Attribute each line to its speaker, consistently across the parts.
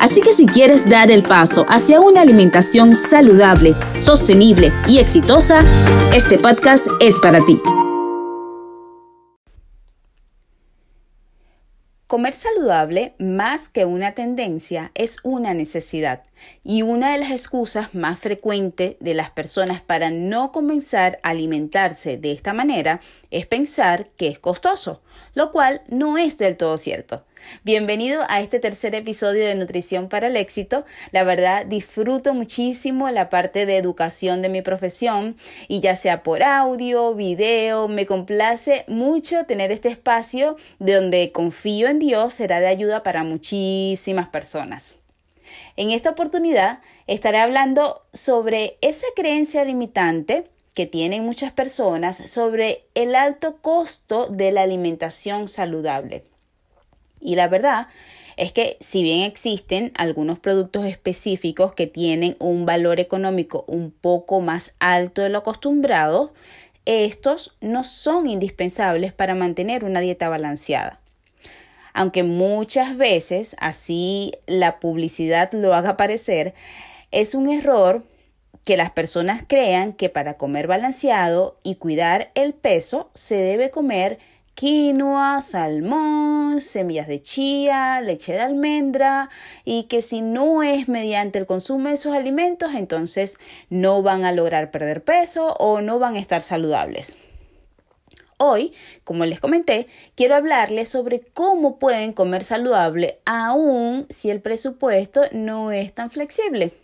Speaker 1: Así que si quieres dar el paso hacia una alimentación saludable, sostenible y exitosa, este podcast es para ti. Comer saludable, más que una tendencia, es una necesidad y una de las excusas más frecuentes de las personas para no comenzar a alimentarse de esta manera es pensar que es costoso, lo cual no es del todo cierto. Bienvenido a este tercer episodio de Nutrición para el Éxito. La verdad, disfruto muchísimo la parte de educación de mi profesión y ya sea por audio, video, me complace mucho tener este espacio donde confío en Dios será de ayuda para muchísimas personas. En esta oportunidad estaré hablando sobre esa creencia limitante que tienen muchas personas sobre el alto costo de la alimentación saludable. Y la verdad es que si bien existen algunos productos específicos que tienen un valor económico un poco más alto de lo acostumbrado, estos no son indispensables para mantener una dieta balanceada. Aunque muchas veces así la publicidad lo haga parecer, es un error que las personas crean que para comer balanceado y cuidar el peso se debe comer quinoa, salmón, semillas de chía, leche de almendra y que si no es mediante el consumo de esos alimentos entonces no van a lograr perder peso o no van a estar saludables. Hoy, como les comenté, quiero hablarles sobre cómo pueden comer saludable aun si el presupuesto no es tan flexible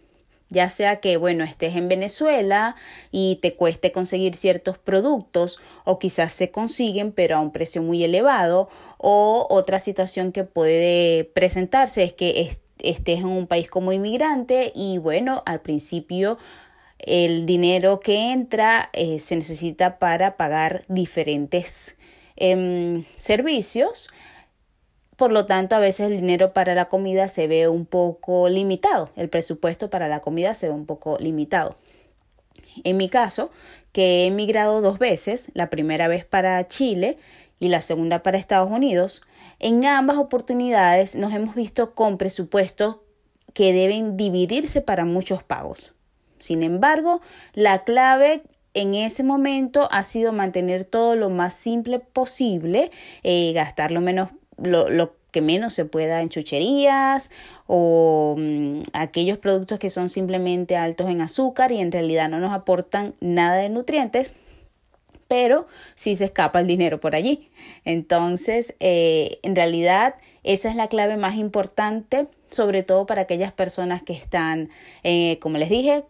Speaker 1: ya sea que, bueno, estés en Venezuela y te cueste conseguir ciertos productos o quizás se consiguen pero a un precio muy elevado o otra situación que puede presentarse es que estés en un país como inmigrante y bueno, al principio el dinero que entra eh, se necesita para pagar diferentes em, servicios por lo tanto, a veces el dinero para la comida se ve un poco limitado, el presupuesto para la comida se ve un poco limitado. En mi caso, que he emigrado dos veces, la primera vez para Chile y la segunda para Estados Unidos, en ambas oportunidades nos hemos visto con presupuestos que deben dividirse para muchos pagos. Sin embargo, la clave en ese momento ha sido mantener todo lo más simple posible, eh, gastar lo menos lo, que menos se pueda en chucherías o mm, aquellos productos que son simplemente altos en azúcar y en realidad no nos aportan nada de nutrientes pero sí se escapa el dinero por allí. Entonces, eh, en realidad, esa es la clave más importante, sobre todo para aquellas personas que están, eh, como les dije,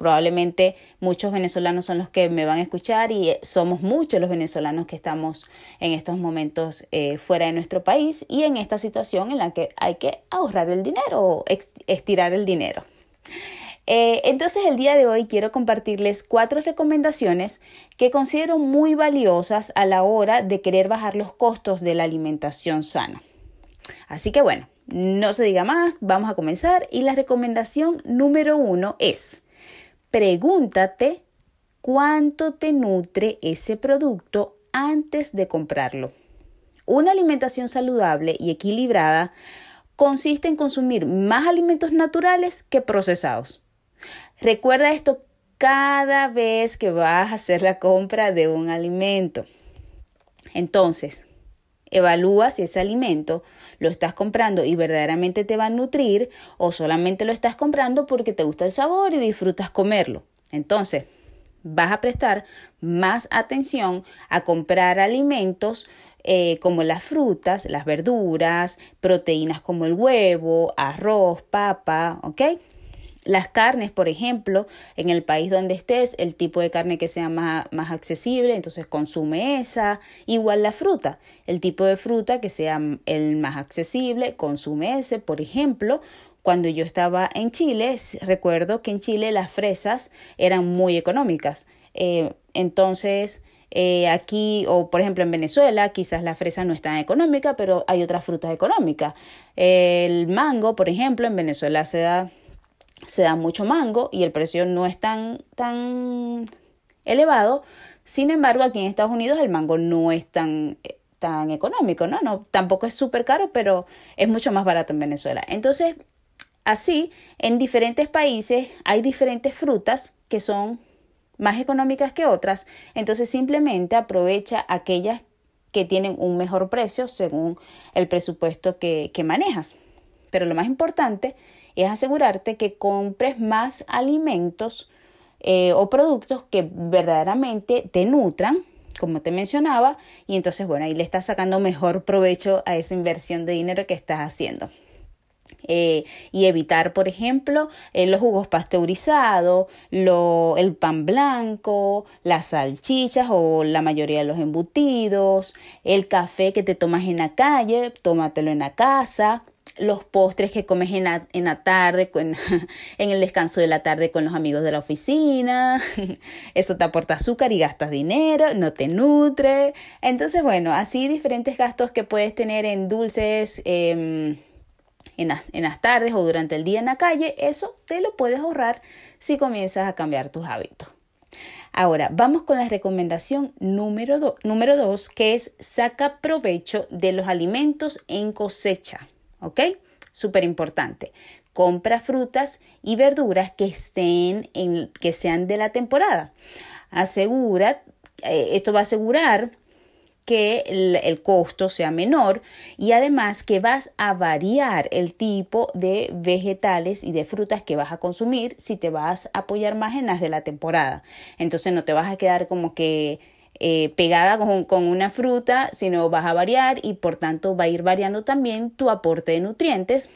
Speaker 1: Probablemente muchos venezolanos son los que me van a escuchar y somos muchos los venezolanos que estamos en estos momentos eh, fuera de nuestro país y en esta situación en la que hay que ahorrar el dinero o estirar el dinero. Eh, entonces el día de hoy quiero compartirles cuatro recomendaciones que considero muy valiosas a la hora de querer bajar los costos de la alimentación sana. Así que bueno, no se diga más, vamos a comenzar y la recomendación número uno es Pregúntate cuánto te nutre ese producto antes de comprarlo. Una alimentación saludable y equilibrada consiste en consumir más alimentos naturales que procesados. Recuerda esto cada vez que vas a hacer la compra de un alimento. Entonces, evalúa si ese alimento lo estás comprando y verdaderamente te va a nutrir o solamente lo estás comprando porque te gusta el sabor y disfrutas comerlo. Entonces, vas a prestar más atención a comprar alimentos eh, como las frutas, las verduras, proteínas como el huevo, arroz, papa, ¿ok? Las carnes, por ejemplo, en el país donde estés, el tipo de carne que sea más, más, accesible, entonces consume esa. Igual la fruta, el tipo de fruta que sea el más accesible, consume ese. Por ejemplo, Cuando yo estaba en Chile, recuerdo que en Chile las fresas eran muy económicas. Eh, entonces, eh, aquí, o por ejemplo en Venezuela, quizás la fresa no es tan económica, pero hay otras frutas económicas. El mango, por ejemplo, en Venezuela se da, se da mucho mango y el precio no es tan, tan elevado. Sin embargo, aquí en Estados Unidos el mango no es tan tan económico, ¿no? no tampoco es súper caro, pero es mucho más barato en Venezuela. Entonces, así, en diferentes países hay diferentes frutas que son más económicas que otras, entonces simplemente aprovecha aquellas que tienen un mejor precio según el presupuesto que, que manejas. Pero lo más importante es asegurarte que compres más alimentos eh, o productos que verdaderamente te nutran, como te mencionaba, y entonces, bueno, ahí le estás sacando mejor provecho a esa inversión de dinero que estás haciendo. Eh, y evitar, por ejemplo, eh, los jugos pasteurizados, lo, el pan blanco, las salchichas o la mayoría de los embutidos, el café que te tomas en la calle, tómatelo en la casa, los postres que comes en la, en la tarde, en el descanso de la tarde con los amigos de la oficina. Eso te aporta azúcar y gastas dinero, no te nutre. Entonces, bueno, así diferentes gastos que puedes tener en dulces. Em, en las, en las tardes o durante el día en la calle, eso te lo puedes ahorrar si comienzas a cambiar tus hábitos. Ahora, vamos con la recomendación número 2, número dos, que es saca provecho de los alimentos en cosecha. ¿Ok? Súper importante. Compra frutas y verduras que estén en, que sean de la temporada. Asegura, eh, esto va a asegurar que el, costo sea menor y además que vas a variar el tipo de vegetales y de frutas que vas a consumir si te vas a apoyar más en las de la temporada. Entonces no te vas a quedar como que eh, pegada con, una fruta, sino vas a variar y por tanto va a ir variando también tu aporte de nutrientes.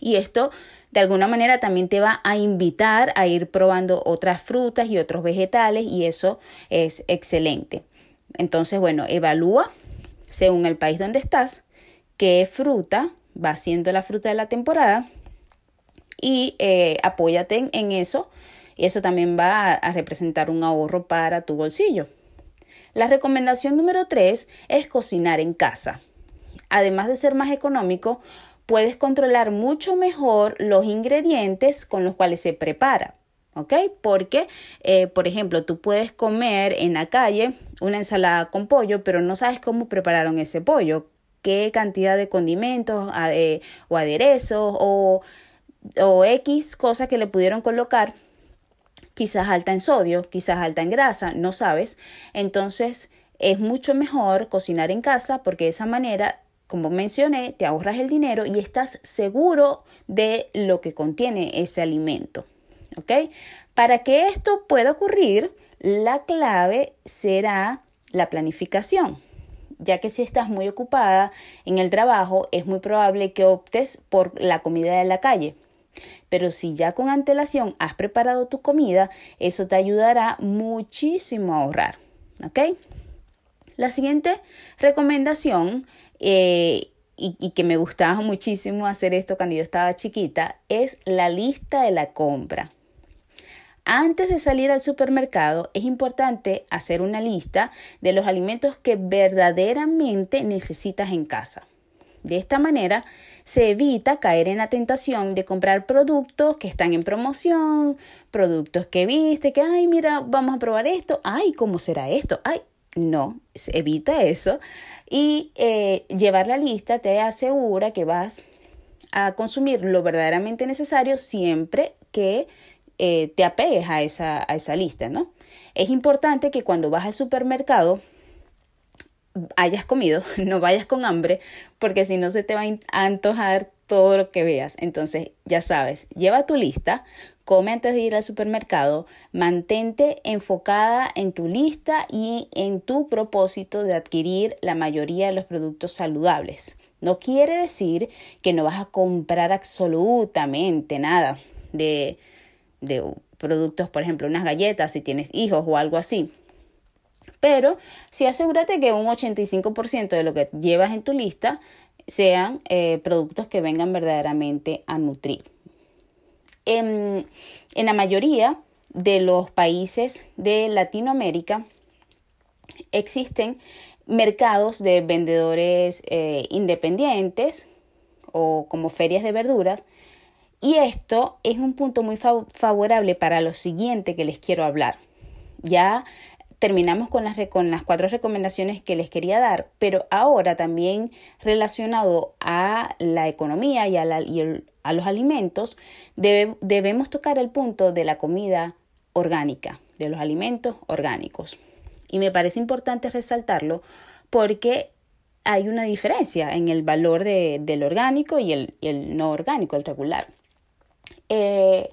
Speaker 1: Y esto de alguna manera también te va a invitar a ir probando otras frutas y otros vegetales y eso es excelente. Entonces, bueno, evalúa según el país donde estás qué fruta va siendo la fruta de la temporada y eh, apóyate en, eso y eso también va a, representar un ahorro para tu bolsillo. La recomendación número tres es cocinar en casa. Además de ser más económico, puedes controlar mucho mejor los ingredientes con los cuales se prepara. ¿ok? Porque, eh, por ejemplo, tú puedes comer en la calle una ensalada con pollo, pero no sabes cómo prepararon ese pollo, qué cantidad de condimentos o aderezos o X cosas que le pudieron colocar, quizás alta en sodio, quizás alta en grasa, no sabes. Entonces, es mucho mejor cocinar en casa porque de esa manera como mencioné, te ahorras el dinero y estás seguro de lo que contiene ese alimento. ¿ok? Para que esto pueda ocurrir, la clave será la planificación, ya que si estás muy ocupada en el trabajo, es muy probable que optes por la comida de la calle. Pero si ya con antelación has preparado tu comida, eso te ayudará muchísimo a ahorrar. ¿Ok? La siguiente recomendación, eh, y, y, que me gustaba muchísimo hacer esto cuando yo estaba chiquita, es la lista de la compra. Antes de salir al supermercado es importante hacer una lista de los alimentos que verdaderamente necesitas en casa. De esta manera se evita caer en la tentación de comprar productos que están en promoción, productos que viste, que, ay, mira, vamos a probar esto, ay, ¿cómo será esto? Ay, no, evita eso. Y eh, llevar la lista te asegura que vas a consumir lo verdaderamente necesario siempre que eh, te apegues a esa, a esa lista, ¿no? Es importante que cuando vas al supermercado hayas comido, no vayas con hambre, porque si no se te va a antojar todo lo que veas. Entonces, ya sabes, lleva tu lista, come antes de ir al supermercado, mantente enfocada en tu lista y en tu propósito de adquirir la mayoría de los productos saludables. No quiere decir que no vas a comprar absolutamente nada de de productos, por ejemplo, unas galletas si tienes hijos o algo así. Pero sí asegúrate que un 85% de lo que llevas en tu lista sean eh, productos que vengan verdaderamente a nutrir. En, en la mayoría de los países de Latinoamérica existen mercados de vendedores eh, independientes o como ferias de verduras y esto es un punto muy favorable para lo siguiente que les quiero hablar. Ya terminamos con las, con las cuatro recomendaciones que les quería dar, pero ahora también relacionado a la economía y a, a los alimentos, debemos tocar el punto de la comida orgánica, de los alimentos orgánicos. Y me parece importante resaltarlo porque hay una diferencia en el valor del orgánico y el, no orgánico, el regular. Eh,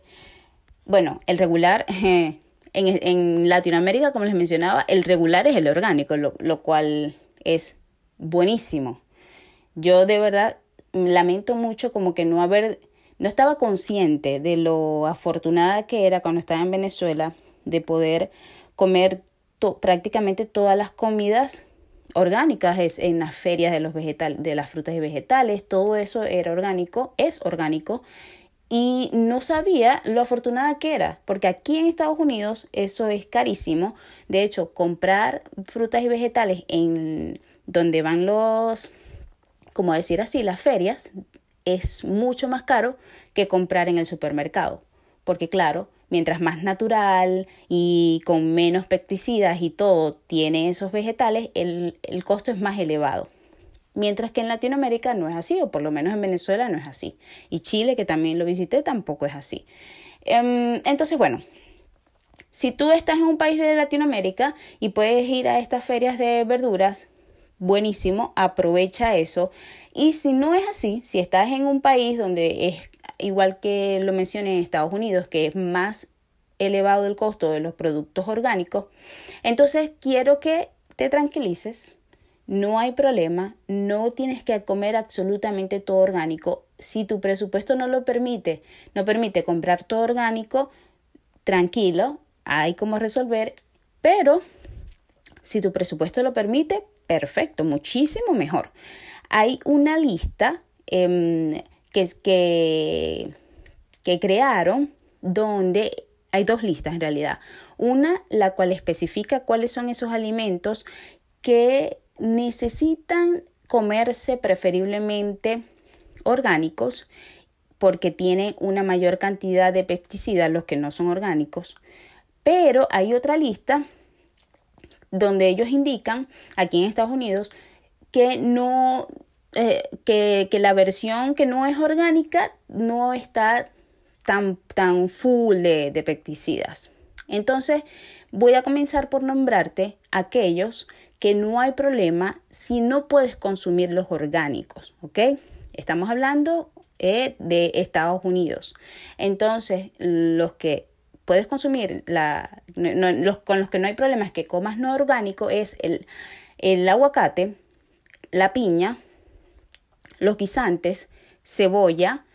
Speaker 1: bueno, el regular En, Latinoamérica, como les mencionaba, el regular es el orgánico, lo, cual es buenísimo. Yo de verdad lamento mucho como que no haber, no estaba consciente de lo afortunada que era cuando estaba en Venezuela de poder comer prácticamente todas las comidas orgánicas es en las ferias de los vegetales de las frutas y vegetales todo eso era orgánico es orgánico y no sabía lo afortunada que era, porque aquí en Estados Unidos eso es carísimo. De hecho, comprar frutas y vegetales en donde van los, como decir así, las ferias, es mucho más caro que comprar en el supermercado. Porque claro, mientras más natural y con menos pesticidas y todo tiene esos vegetales, el, el costo es más elevado mientras que en Latinoamérica no es así, o por lo menos en Venezuela no es así. Y Chile, que también lo visité, tampoco es así. Em, entonces, bueno, si tú estás en un país de Latinoamérica y puedes ir a estas ferias de verduras, buenísimo, aprovecha eso. Y si no es así, si estás en un país donde es igual que lo mencioné en Estados Unidos, que es más elevado el costo de los productos orgánicos, entonces quiero que te tranquilices, no hay problema, no tienes que comer absolutamente todo orgánico. Si tu presupuesto no lo permite, no permite comprar todo orgánico, tranquilo, hay como resolver, pero si tu presupuesto lo permite, perfecto, muchísimo mejor. Hay una lista em, que, que, que crearon donde hay dos listas en realidad. Una, la cual especifica cuáles son esos alimentos que necesitan comerse preferiblemente orgánicos porque tienen una mayor cantidad de pesticidas los que no son orgánicos. Pero hay otra lista donde ellos indican aquí en Estados Unidos que no eh, que, que, la versión que no es orgánica no está tan, tan full de, de pesticidas. Entonces, voy a comenzar por nombrarte aquellos que no hay problema si no puedes consumir los orgánicos, ¿ok? Estamos hablando eh, de Estados Unidos. Entonces, los que puedes consumir, la, los, con los que no hay problema es que comas no orgánico es el, el aguacate, la piña, los guisantes, cebolla,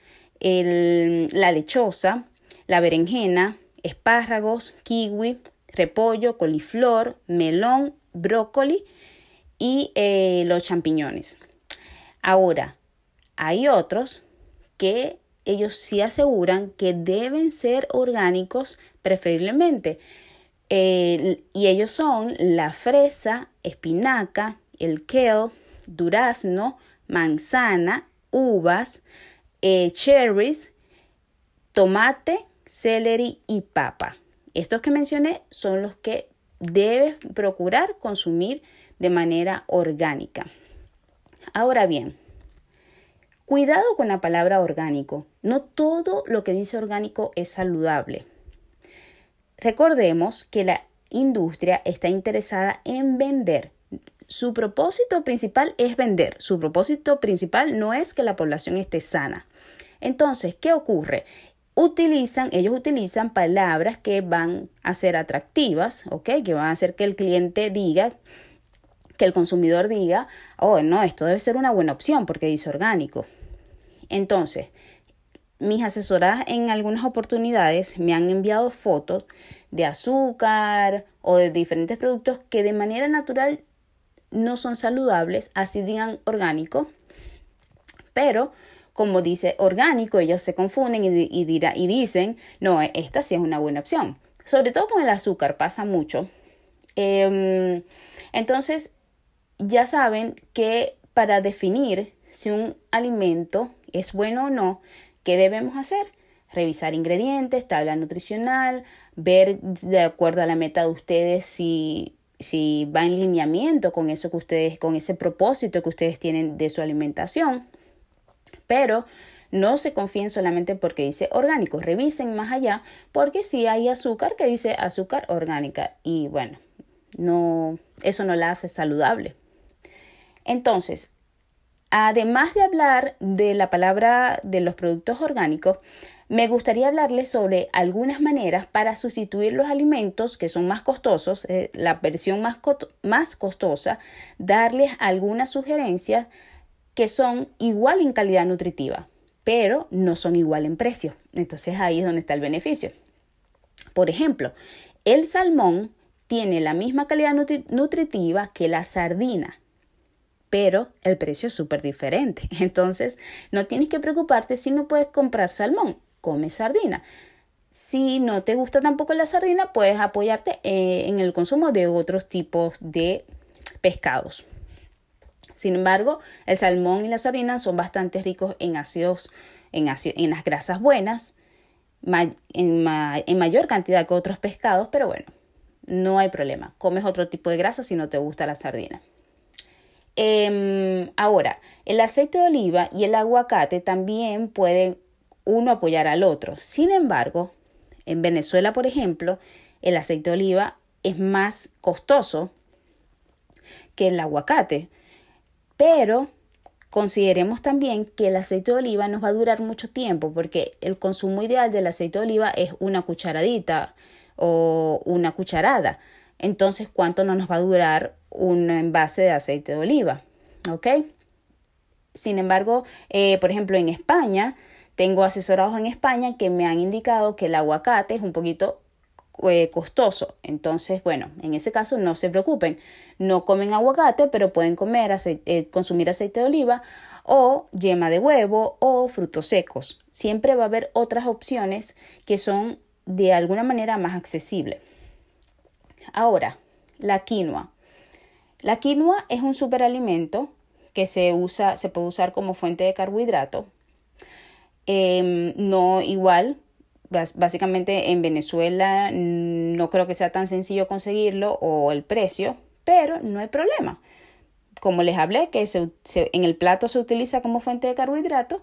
Speaker 1: la lechosa, la berenjena, espárragos, kiwi, repollo, coliflor, melón brócoli y eh, los champiñones. Ahora, hay otros que ellos sí aseguran que deben ser orgánicos preferiblemente. y ellos son la fresa, espinaca, el kale, durazno, manzana, uvas, eh, cherries, tomate, celery y papa. Estos que mencioné son los que debes procurar consumir de manera orgánica. Ahora bien, cuidado con la palabra orgánico. No todo lo que dice orgánico es saludable. Recordemos que la industria está interesada en vender. Su propósito principal es vender. Su propósito principal no es que la población esté sana. Entonces, ¿qué ocurre? Utilizan, ellos utilizan palabras que van a ser atractivas, ¿ok? Que van a hacer que el cliente diga, que el consumidor diga, oh, no, esto debe ser una buena opción porque dice orgánico. Entonces, mis asesoras en algunas oportunidades me han enviado fotos de azúcar o de diferentes productos que de manera natural no son saludables, así digan orgánico, Pero como dice orgánico, ellos se confunden y, y, y dicen, no, esta sí es una buena opción. Sobre todo con el azúcar pasa mucho. Eh, entonces, ya saben que para definir si un alimento es bueno o no, ¿qué debemos hacer? Revisar ingredientes, tabla nutricional, ver de acuerdo a la meta de ustedes si, si va en lineamiento con eso que ustedes, con ese propósito que ustedes tienen de su alimentación. Pero no se confíen solamente porque dice orgánico, revisen más allá porque si hay azúcar que dice azúcar orgánica y bueno, no eso no la hace saludable. Entonces, además de hablar de la palabra de los productos orgánicos, me gustaría hablarles sobre algunas maneras para sustituir los alimentos que son más costosos, eh, la versión más, más costosa, darles algunas sugerencias que son igual en calidad nutritiva, pero no son igual en precio. Entonces ahí es donde está el beneficio. Por ejemplo, el salmón tiene la misma calidad nutritiva que la sardina, pero el precio es súper diferente. Entonces, no tienes que preocuparte si no puedes comprar salmón, come sardina. Si no te gusta tampoco la sardina, puedes apoyarte eh, en el consumo de otros tipos de pescados. Sin embargo, el salmón y la sardina son bastante ricos en ácidos, en, en las grasas buenas, en, mayor cantidad que otros pescados, pero bueno, no hay problema. Comes otro tipo de grasa si no te gusta la sardina. Em, ahora, el aceite de oliva y el aguacate también pueden uno apoyar al otro. Sin embargo, en Venezuela, por ejemplo, el aceite de oliva es más costoso que el aguacate. Pero consideremos también que el aceite de oliva nos va a durar mucho tiempo porque el consumo ideal del aceite de oliva es una cucharadita o una cucharada. Entonces, ¿cuánto no nos va a durar un envase de aceite de oliva? ¿Ok? Sin embargo, eh, por ejemplo, en España, tengo asesorados en España que me han indicado que el aguacate es un poquito eh, costoso. Entonces, bueno, en ese caso no se preocupen. No comen aguacate, pero pueden comer eh, consumir aceite de oliva o yema de huevo o frutos secos. Siempre va a haber otras opciones que son de alguna manera más accesibles. Ahora, la quinoa. La quinoa es un superalimento que se usa, se puede usar como fuente de carbohidrato. Em, no igual básicamente en Venezuela no creo que sea tan sencillo conseguirlo o el precio, pero no hay problema. Como les hablé, que en el plato se utiliza como fuente de carbohidratos,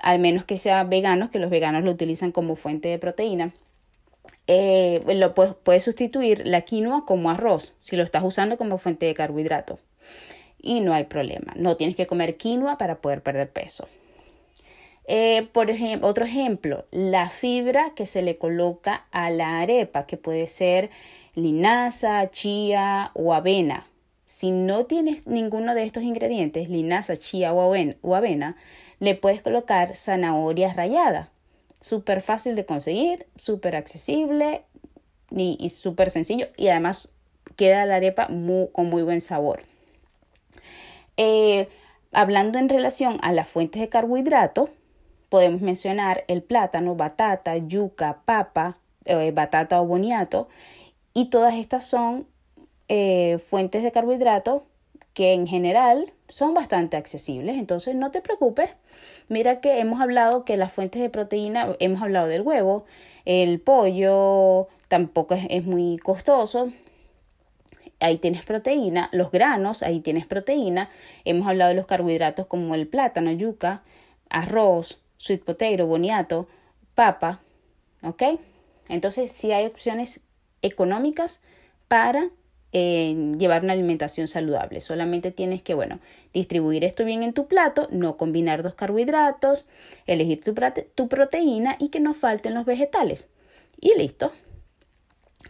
Speaker 1: al menos que sea veganos, que los veganos lo utilizan como fuente de proteína. Eh, lo puedes, puedes sustituir la quinoa como arroz si lo estás usando como fuente de carbohidratos. Y no hay problema. No tienes que comer quinoa para poder perder peso. Eh, por ejemplo, otro ejemplo, la fibra que se le coloca a la arepa, que puede ser linaza, chía o avena. Si no tienes ninguno de estos ingredientes, linaza, chía o avena, le puedes colocar zanahoria rallada. Súper fácil de conseguir, súper accesible y, súper sencillo. Y además queda la arepa con muy buen sabor. Eh, hablando en relación a las fuentes de carbohidratos, Podemos mencionar el plátano, batata, yuca, papa, eh, batata o boniato. Y todas estas son eh, fuentes de carbohidratos que en general son bastante accesibles, entonces no te preocupes. Mira que hemos hablado que las fuentes de proteína, hemos hablado del huevo, el pollo tampoco es, es muy costoso, ahí tienes proteína, los granos, ahí tienes proteína, hemos hablado de los carbohidratos como el plátano, yuca, arroz, sweet potato, boniato, papa, ¿ok? Entonces sí hay opciones económicas para eh, llevar una alimentación saludable. Solamente tienes que, bueno, distribuir esto bien en tu plato, no combinar dos carbohidratos, elegir tu, tu proteína y que no falten los vegetales. Y listo.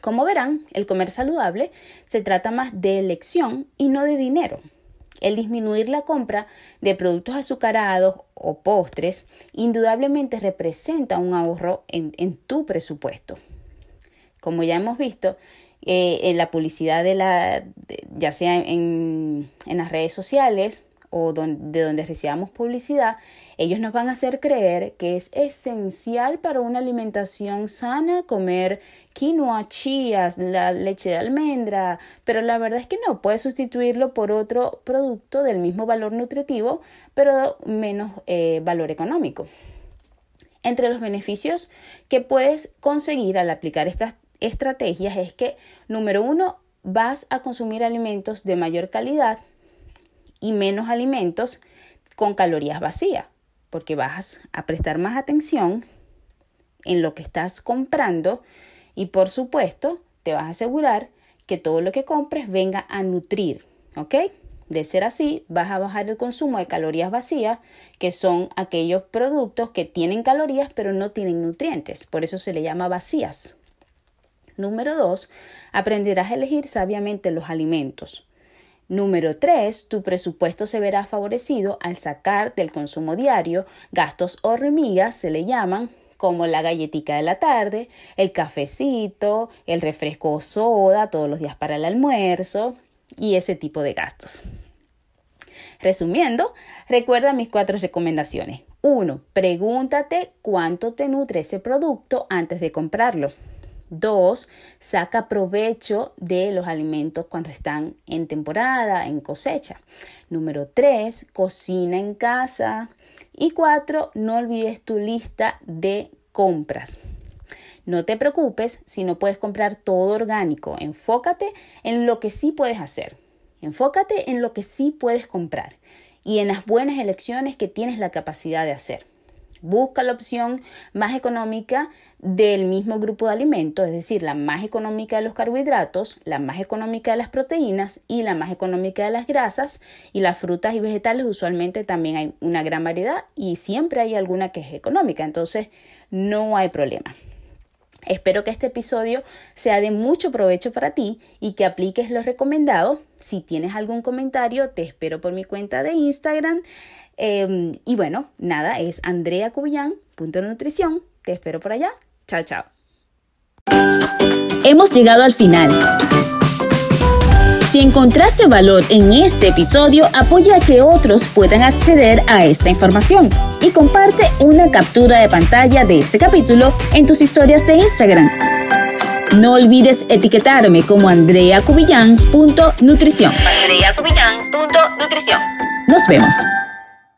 Speaker 1: Como verán, el comer saludable se trata más de elección y no de dinero. El disminuir la compra de productos azucarados o postres indudablemente representa un ahorro en, tu presupuesto. Como ya hemos visto, eh, en la publicidad de la, ya sea en, en las redes sociales o de donde recibamos publicidad, ellos nos van a hacer creer que es esencial para una alimentación sana comer quinoa, chías, la leche de almendra, pero la verdad es que no, puedes sustituirlo por otro producto del mismo valor nutritivo, pero menos eh, valor económico. Entre los beneficios que puedes conseguir al aplicar estas estrategias es que, número uno, vas a consumir alimentos de mayor calidad y menos alimentos con calorías vacías, porque vas a prestar más atención en lo que estás comprando y por supuesto te vas a asegurar que todo lo que compres venga a nutrir, ¿ok? De ser así, vas a bajar el consumo de calorías vacías, que son aquellos productos que tienen calorías pero no tienen nutrientes, por eso se le llama vacías. Número dos, aprenderás a elegir sabiamente los alimentos. Número 3. Tu presupuesto se verá favorecido al sacar del consumo diario gastos hormigas, se le llaman, como la galletita de la tarde, el cafecito, el refresco o soda todos los días para el almuerzo y ese tipo de gastos. Resumiendo, recuerda mis cuatro recomendaciones. 1. Pregúntate cuánto te nutre ese producto antes de comprarlo. Dos, saca provecho de los alimentos cuando están en temporada, en cosecha. Número tres, cocina en casa. Y cuatro, no olvides tu lista de compras. No te preocupes si no puedes comprar todo orgánico. Enfócate en lo que sí puedes hacer. Enfócate en lo que sí puedes comprar y en las buenas elecciones que tienes la capacidad de hacer. Busca la opción más económica del mismo grupo de alimentos, es decir, la más económica de los carbohidratos, la más económica de las proteínas y la más económica de las grasas. Y las frutas y vegetales usualmente también hay una gran variedad y siempre hay alguna que es económica, entonces no hay problema. Espero que este episodio sea de mucho provecho para ti y que apliques lo recomendado. Si tienes algún comentario, te espero por mi cuenta de Instagram Em, y bueno, nada, es andreacubillán.nutrición. Te espero por allá. Chao, chao.
Speaker 2: Hemos llegado al final. Si encontraste valor en este episodio, apoya a que otros puedan acceder a esta información y comparte una captura de pantalla de este capítulo en tus historias de Instagram. No olvides etiquetarme como andreacubillán.nutrición. Andreacubillán.nutrición. Nos vemos.